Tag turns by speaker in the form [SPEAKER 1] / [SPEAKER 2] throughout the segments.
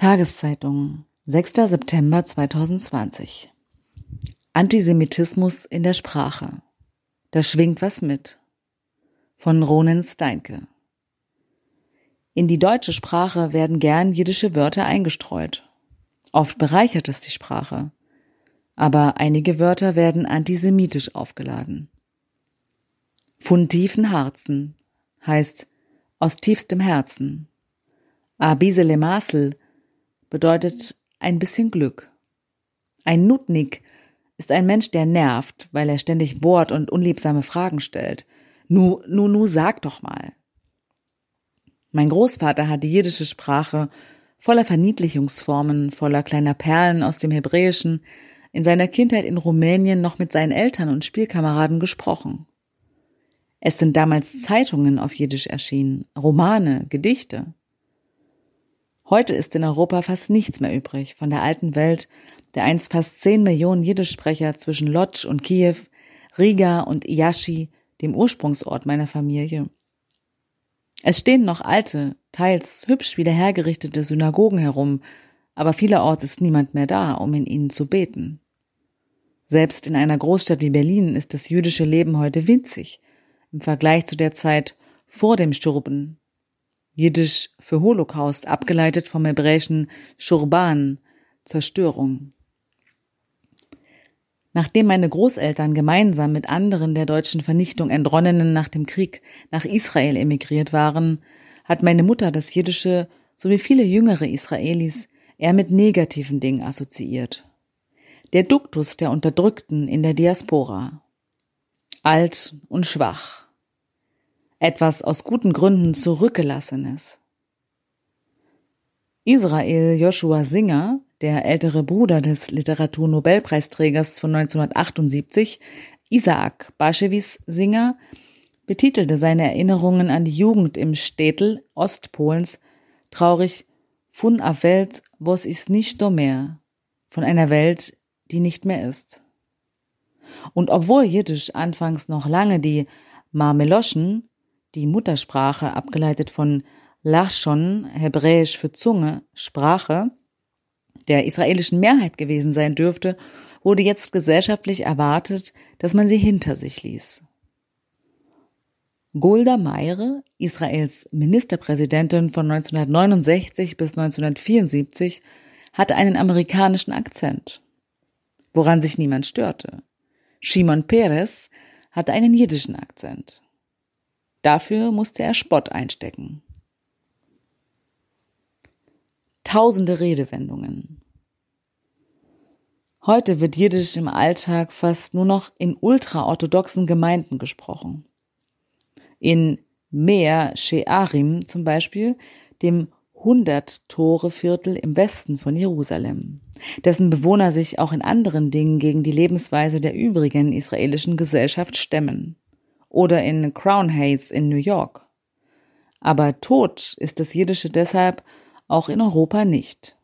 [SPEAKER 1] Tageszeitung, 6. September 2020. Antisemitismus in der Sprache. Da schwingt was mit. Von Ronen Steinke. In die deutsche Sprache werden gern jiddische Wörter eingestreut. Oft bereichert es die Sprache. Aber einige Wörter werden antisemitisch aufgeladen. Von tiefen Harzen heißt aus tiefstem Herzen. Abisele Masel bedeutet ein bisschen Glück. Ein Nutnik ist ein Mensch, der nervt, weil er ständig bohrt und unliebsame Fragen stellt. Nu, nu, nu, sag doch mal. Mein Großvater hat die jiddische Sprache voller Verniedlichungsformen, voller kleiner Perlen aus dem Hebräischen, in seiner Kindheit in Rumänien noch mit seinen Eltern und Spielkameraden gesprochen. Es sind damals Zeitungen auf Jiddisch erschienen, Romane, Gedichte. Heute ist in Europa fast nichts mehr übrig von der alten Welt, der einst fast zehn Millionen Jiddischsprecher zwischen Lodz und Kiew, Riga und Iashi, dem Ursprungsort meiner Familie. Es stehen noch alte, teils hübsch wieder hergerichtete Synagogen herum, aber vielerorts ist niemand mehr da, um in ihnen zu beten. Selbst in einer Großstadt wie Berlin ist das jüdische Leben heute winzig im Vergleich zu der Zeit vor dem Sturben Jiddisch für Holocaust, abgeleitet vom hebräischen Schurban, Zerstörung. Nachdem meine Großeltern gemeinsam mit anderen der deutschen Vernichtung Entronnenen nach dem Krieg nach Israel emigriert waren, hat meine Mutter das Jiddische sowie viele jüngere Israelis eher mit negativen Dingen assoziiert. Der Duktus der Unterdrückten in der Diaspora. Alt und schwach etwas aus guten Gründen zurückgelassenes. Israel Joshua Singer, der ältere Bruder des Literaturnobelpreisträgers von 1978, Isaac Baschewis Singer, betitelte seine Erinnerungen an die Jugend im Städtel Ostpolens traurig von a Welt, was ist nicht do mehr, von einer Welt, die nicht mehr ist. Und obwohl Jiddisch anfangs noch lange die Marmeloschen die Muttersprache, abgeleitet von Lachshon, hebräisch für Zunge, Sprache, der israelischen Mehrheit gewesen sein dürfte, wurde jetzt gesellschaftlich erwartet, dass man sie hinter sich ließ. Golda Meire, Israels Ministerpräsidentin von 1969 bis 1974, hatte einen amerikanischen Akzent, woran sich niemand störte. Shimon Peres hatte einen jiddischen Akzent. Dafür musste er Spott einstecken. Tausende Redewendungen. Heute wird Jiddisch im Alltag fast nur noch in ultraorthodoxen Gemeinden gesprochen. In Mea Shearim zum Beispiel, dem Hundert-Tore-Viertel im Westen von Jerusalem, dessen Bewohner sich auch in anderen Dingen gegen die Lebensweise der übrigen israelischen Gesellschaft stemmen oder in Crown Heights in New York. Aber tot ist das Jiddische deshalb auch in Europa nicht.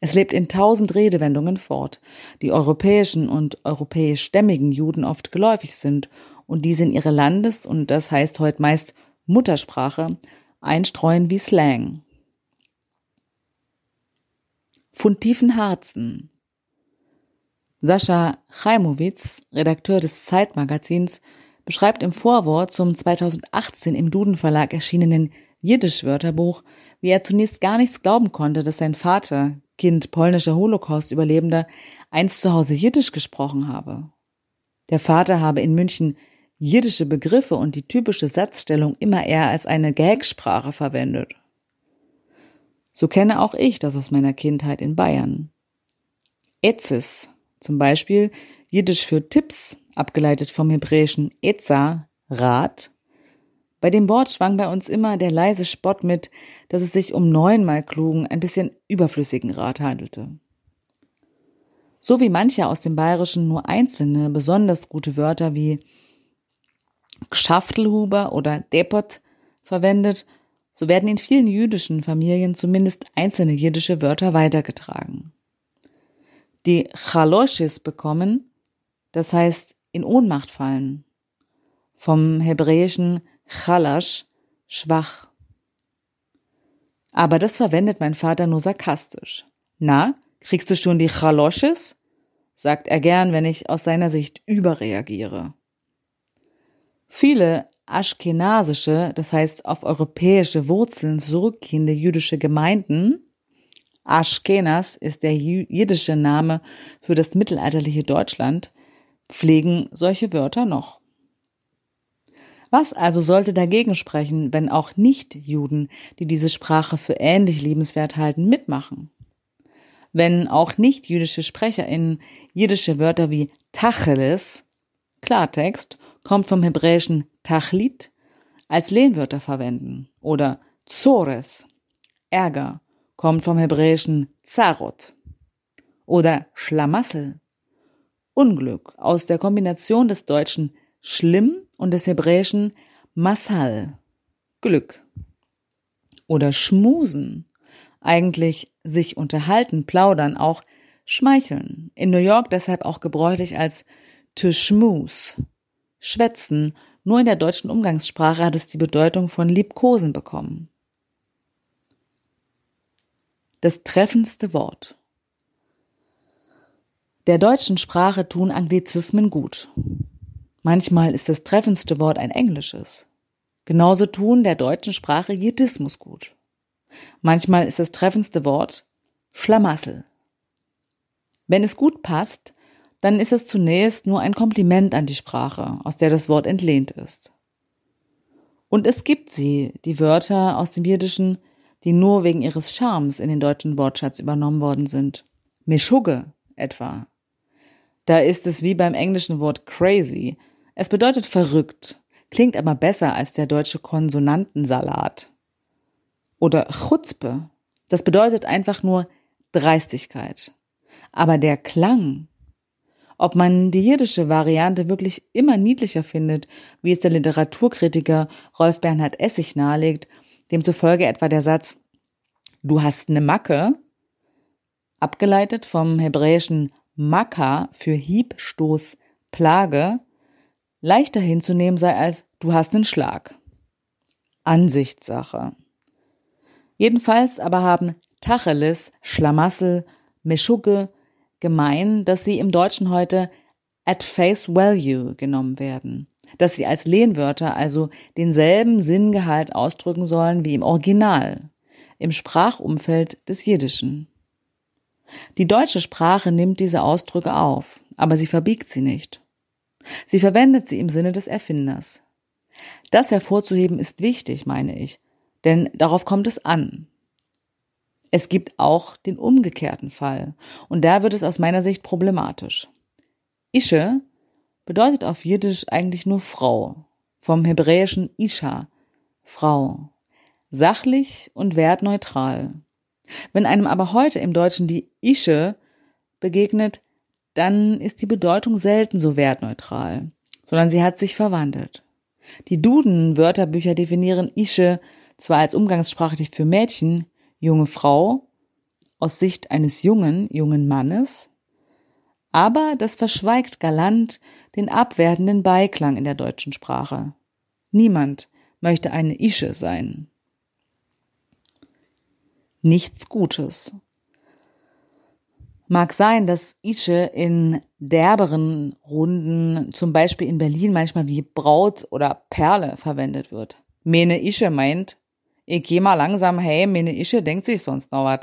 [SPEAKER 1] Es lebt in tausend Redewendungen fort, die europäischen und europäischstämmigen Juden oft geläufig sind und diese in ihre Landes- und das heißt heute meist Muttersprache einstreuen wie Slang. Von tiefen Harzen. Sascha Chaimowitz, Redakteur des Zeitmagazins, beschreibt im Vorwort zum 2018 im Duden Verlag erschienenen Jiddisch-Wörterbuch, wie er zunächst gar nichts glauben konnte, dass sein Vater, Kind polnischer Holocaust-Überlebender, einst zu Hause Jiddisch gesprochen habe. Der Vater habe in München jiddische Begriffe und die typische Satzstellung immer eher als eine Gagsprache verwendet. So kenne auch ich das aus meiner Kindheit in Bayern. Etzis, zum Beispiel Jiddisch für Tipps, abgeleitet vom hebräischen Etza, Rat. Bei dem Wort schwang bei uns immer der leise Spott mit, dass es sich um neunmal klugen, ein bisschen überflüssigen Rat handelte. So wie manche aus dem Bayerischen nur einzelne, besonders gute Wörter wie Gschaftelhuber oder Depot verwendet, so werden in vielen jüdischen Familien zumindest einzelne jiddische Wörter weitergetragen. Die Chaloshis bekommen, das heißt in Ohnmacht fallen. Vom hebräischen Chalash, schwach. Aber das verwendet mein Vater nur sarkastisch. Na, kriegst du schon die Chalosches? sagt er gern, wenn ich aus seiner Sicht überreagiere. Viele aschkenasische, das heißt auf europäische Wurzeln zurückgehende jüdische Gemeinden, Aschkenas ist der jiddische Name für das mittelalterliche Deutschland, pflegen solche Wörter noch. Was also sollte dagegen sprechen, wenn auch Nicht-Juden, die diese Sprache für ähnlich liebenswert halten, mitmachen? Wenn auch nicht-jüdische SprecherInnen jiddische Wörter wie Tacheles, Klartext, kommt vom hebräischen Tachlit, als Lehnwörter verwenden oder Zores, Ärger, kommt vom hebräischen Zarot oder Schlamassel, Unglück aus der Kombination des deutschen schlimm und des hebräischen Masal, Glück oder Schmusen, eigentlich sich unterhalten, plaudern, auch schmeicheln. In New York deshalb auch gebräuchlich als to schmooze, schwätzen nur in der deutschen Umgangssprache hat es die Bedeutung von liebkosen bekommen. Das treffendste Wort. Der deutschen Sprache tun Anglizismen gut. Manchmal ist das treffendste Wort ein englisches. Genauso tun der deutschen Sprache Jiddismus gut. Manchmal ist das treffendste Wort Schlamassel. Wenn es gut passt, dann ist es zunächst nur ein Kompliment an die Sprache, aus der das Wort entlehnt ist. Und es gibt sie, die Wörter aus dem Jiddischen, die nur wegen ihres Charmes in den deutschen Wortschatz übernommen worden sind. Mischugge etwa. Da ist es wie beim englischen Wort crazy. Es bedeutet verrückt, klingt aber besser als der deutsche Konsonantensalat. Oder Chutzpe. Das bedeutet einfach nur Dreistigkeit. Aber der Klang ob man die jiddische Variante wirklich immer niedlicher findet, wie es der Literaturkritiker Rolf Bernhard Essig nahelegt, demzufolge etwa der Satz Du hast ne Macke, abgeleitet vom hebräischen Makka für Hieb, Stoß, Plage, leichter hinzunehmen sei als Du hast nen Schlag. Ansichtssache. Jedenfalls aber haben Tacheles, Schlamassel, Meschugge, gemein, dass sie im Deutschen heute at face value genommen werden, dass sie als Lehnwörter also denselben Sinngehalt ausdrücken sollen wie im Original, im Sprachumfeld des Jiddischen. Die deutsche Sprache nimmt diese Ausdrücke auf, aber sie verbiegt sie nicht. Sie verwendet sie im Sinne des Erfinders. Das hervorzuheben ist wichtig, meine ich, denn darauf kommt es an. Es gibt auch den umgekehrten Fall. Und da wird es aus meiner Sicht problematisch. Ische bedeutet auf Jiddisch eigentlich nur Frau. Vom hebräischen Isha, Frau. Sachlich und wertneutral. Wenn einem aber heute im Deutschen die Ische begegnet, dann ist die Bedeutung selten so wertneutral, sondern sie hat sich verwandelt. Die Duden-Wörterbücher definieren Ische zwar als umgangssprachlich für Mädchen, junge Frau aus Sicht eines jungen, jungen Mannes, aber das verschweigt galant den abwertenden Beiklang in der deutschen Sprache. Niemand möchte eine Ische sein. Nichts Gutes. Mag sein, dass Ische in derberen Runden, zum Beispiel in Berlin, manchmal wie Braut oder Perle verwendet wird. Mene Ische meint, ich geh mal langsam hey, meine Ische denkt sich sonst noch was.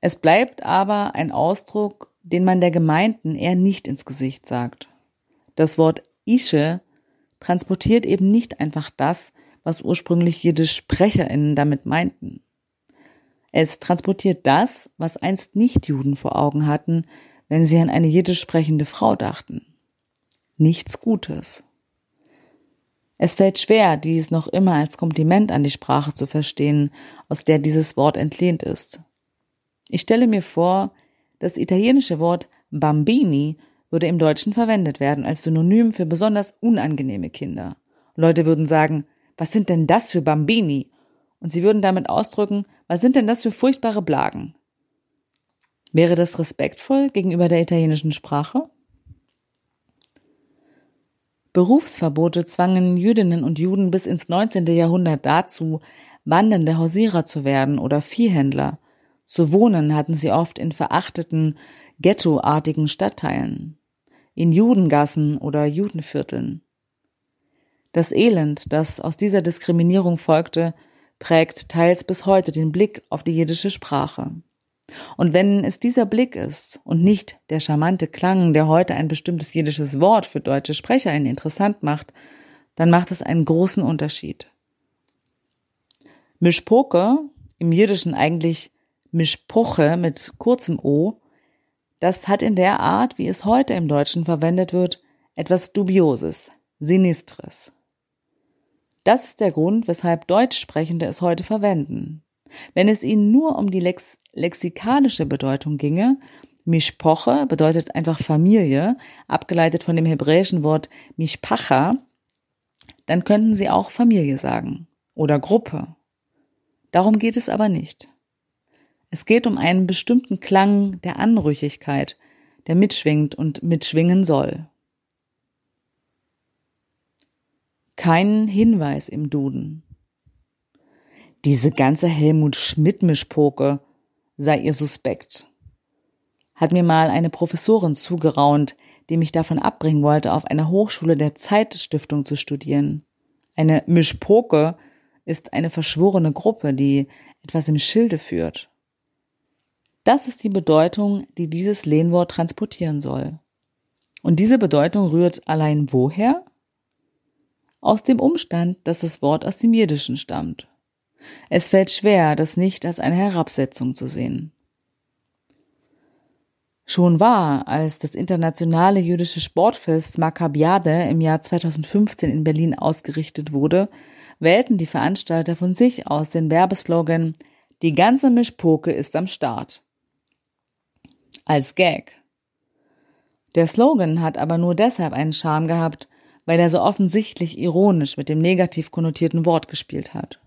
[SPEAKER 1] Es bleibt aber ein Ausdruck, den man der Gemeinden eher nicht ins Gesicht sagt. Das Wort Ische transportiert eben nicht einfach das, was ursprünglich jede SprecherInnen damit meinten. Es transportiert das, was einst Nichtjuden vor Augen hatten, wenn sie an eine jiddisch sprechende Frau dachten. Nichts Gutes. Es fällt schwer, dies noch immer als Kompliment an die Sprache zu verstehen, aus der dieses Wort entlehnt ist. Ich stelle mir vor, das italienische Wort Bambini würde im Deutschen verwendet werden als Synonym für besonders unangenehme Kinder. Leute würden sagen, was sind denn das für Bambini? Und sie würden damit ausdrücken, was sind denn das für furchtbare Blagen? Wäre das respektvoll gegenüber der italienischen Sprache? Berufsverbote zwangen Jüdinnen und Juden bis ins 19. Jahrhundert dazu, wandernde Hausierer zu werden oder Viehhändler. Zu wohnen hatten sie oft in verachteten, ghettoartigen Stadtteilen, in Judengassen oder Judenvierteln. Das Elend, das aus dieser Diskriminierung folgte, prägt teils bis heute den Blick auf die jiddische Sprache. Und wenn es dieser Blick ist und nicht der charmante Klang, der heute ein bestimmtes jiddisches Wort für deutsche SprecherInnen interessant macht, dann macht es einen großen Unterschied. Mischpoke, im Jiddischen eigentlich Mischpoche mit kurzem O, das hat in der Art, wie es heute im Deutschen verwendet wird, etwas Dubioses, Sinistres. Das ist der Grund, weshalb Deutschsprechende es heute verwenden. Wenn es ihnen nur um die Lex lexikalische Bedeutung ginge, Mishpoche bedeutet einfach Familie, abgeleitet von dem hebräischen Wort Mishpacha, dann könnten sie auch Familie sagen oder Gruppe. Darum geht es aber nicht. Es geht um einen bestimmten Klang der Anrüchigkeit, der mitschwingt und mitschwingen soll. Keinen Hinweis im Duden. Diese ganze Helmut Schmidt-Mischpoke sei ihr suspekt. Hat mir mal eine Professorin zugeraunt, die mich davon abbringen wollte, auf einer Hochschule der Zeitstiftung zu studieren. Eine Mischpoke ist eine verschworene Gruppe, die etwas im Schilde führt. Das ist die Bedeutung, die dieses Lehnwort transportieren soll. Und diese Bedeutung rührt allein woher? Aus dem Umstand, dass das Wort aus dem Jiddischen stammt. Es fällt schwer, das nicht als eine Herabsetzung zu sehen. Schon war, als das internationale jüdische Sportfest Maccabiade im Jahr 2015 in Berlin ausgerichtet wurde, wählten die Veranstalter von sich aus den Werbeslogan Die ganze Mischpoke ist am Start. Als Gag. Der Slogan hat aber nur deshalb einen Charme gehabt, weil er so offensichtlich ironisch mit dem negativ konnotierten Wort gespielt hat.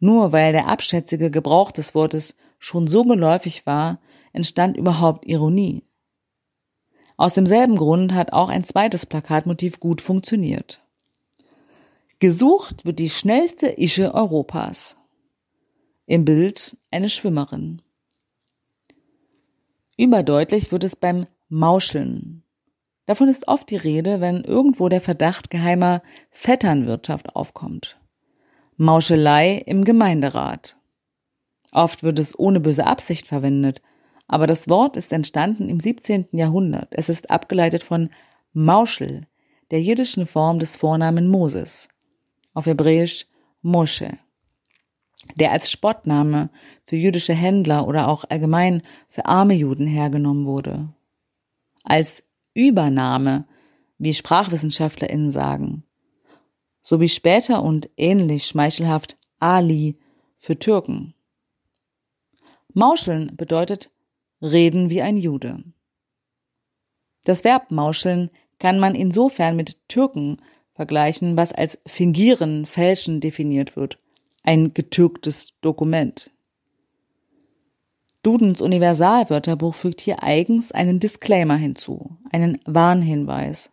[SPEAKER 1] Nur weil der abschätzige Gebrauch des Wortes schon so geläufig war, entstand überhaupt Ironie. Aus demselben Grund hat auch ein zweites Plakatmotiv gut funktioniert. Gesucht wird die schnellste Ische Europas. Im Bild eine Schwimmerin. Überdeutlich wird es beim Mauscheln. Davon ist oft die Rede, wenn irgendwo der Verdacht geheimer Vetternwirtschaft aufkommt. Mauschelei im Gemeinderat. Oft wird es ohne böse Absicht verwendet, aber das Wort ist entstanden im 17. Jahrhundert. Es ist abgeleitet von Mauschel, der jiddischen Form des Vornamen Moses, auf Hebräisch Moshe, der als Spottname für jüdische Händler oder auch allgemein für arme Juden hergenommen wurde. Als Übernahme, wie SprachwissenschaftlerInnen sagen, sowie später und ähnlich schmeichelhaft Ali für Türken. Mauscheln bedeutet reden wie ein Jude. Das Verb mauscheln kann man insofern mit Türken vergleichen, was als fingieren, fälschen definiert wird. Ein getürktes Dokument. Dudens Universalwörterbuch fügt hier eigens einen Disclaimer hinzu, einen Warnhinweis.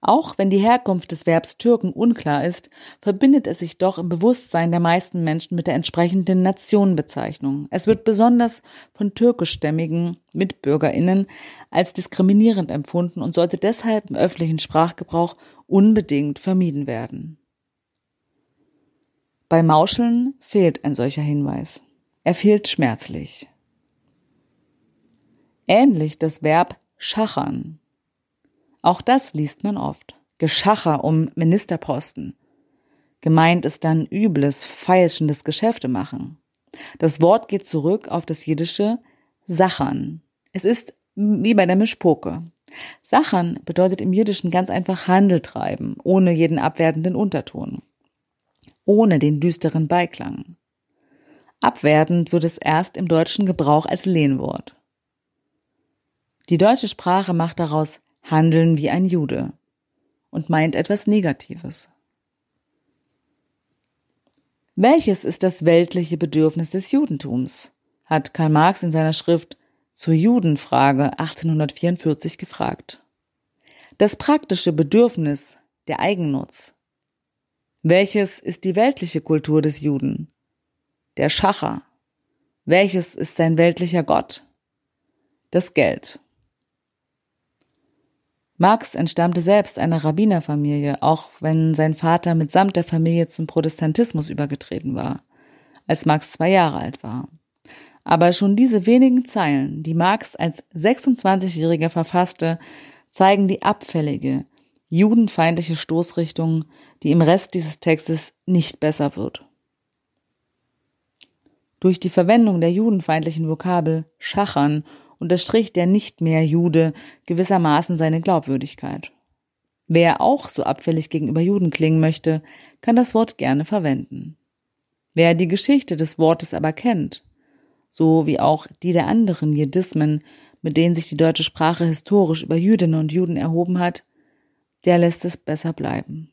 [SPEAKER 1] Auch wenn die Herkunft des Verbs Türken unklar ist, verbindet es sich doch im Bewusstsein der meisten Menschen mit der entsprechenden Nationenbezeichnung. Es wird besonders von türkischstämmigen Mitbürgerinnen als diskriminierend empfunden und sollte deshalb im öffentlichen Sprachgebrauch unbedingt vermieden werden. Bei Mauscheln fehlt ein solcher Hinweis. Er fehlt schmerzlich. Ähnlich das Verb schachern. Auch das liest man oft. Geschacher um Ministerposten. Gemeint ist dann übles, feilschendes Geschäfte machen. Das Wort geht zurück auf das jiddische Sachern. Es ist wie bei der Mischpoke. Sachern bedeutet im Jiddischen ganz einfach Handel treiben, ohne jeden abwertenden Unterton, ohne den düsteren Beiklang. Abwertend wird es erst im deutschen Gebrauch als Lehnwort. Die deutsche Sprache macht daraus Handeln wie ein Jude und meint etwas Negatives. Welches ist das weltliche Bedürfnis des Judentums? hat Karl Marx in seiner Schrift zur Judenfrage 1844 gefragt. Das praktische Bedürfnis, der Eigennutz. Welches ist die weltliche Kultur des Juden? Der Schacher. Welches ist sein weltlicher Gott? Das Geld. Marx entstammte selbst einer Rabbinerfamilie, auch wenn sein Vater mitsamt der Familie zum Protestantismus übergetreten war, als Marx zwei Jahre alt war. Aber schon diese wenigen Zeilen, die Marx als 26-Jähriger verfasste, zeigen die abfällige, judenfeindliche Stoßrichtung, die im Rest dieses Textes nicht besser wird. Durch die Verwendung der judenfeindlichen Vokabel schachern unterstrich der nicht mehr Jude gewissermaßen seine Glaubwürdigkeit. Wer auch so abfällig gegenüber Juden klingen möchte, kann das Wort gerne verwenden. Wer die Geschichte des Wortes aber kennt, so wie auch die der anderen Jedismen, mit denen sich die deutsche Sprache historisch über Jüdinnen und Juden erhoben hat, der lässt es besser bleiben.